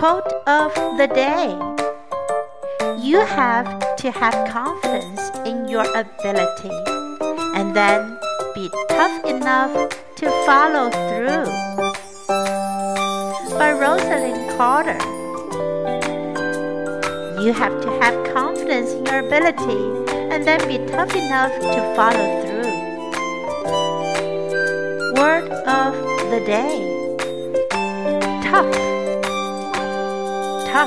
Quote of the day You have to have confidence in your ability and then be tough enough to follow through. By Rosalynn Carter. You have to have confidence in your ability and then be tough enough to follow through. Word of the day 他.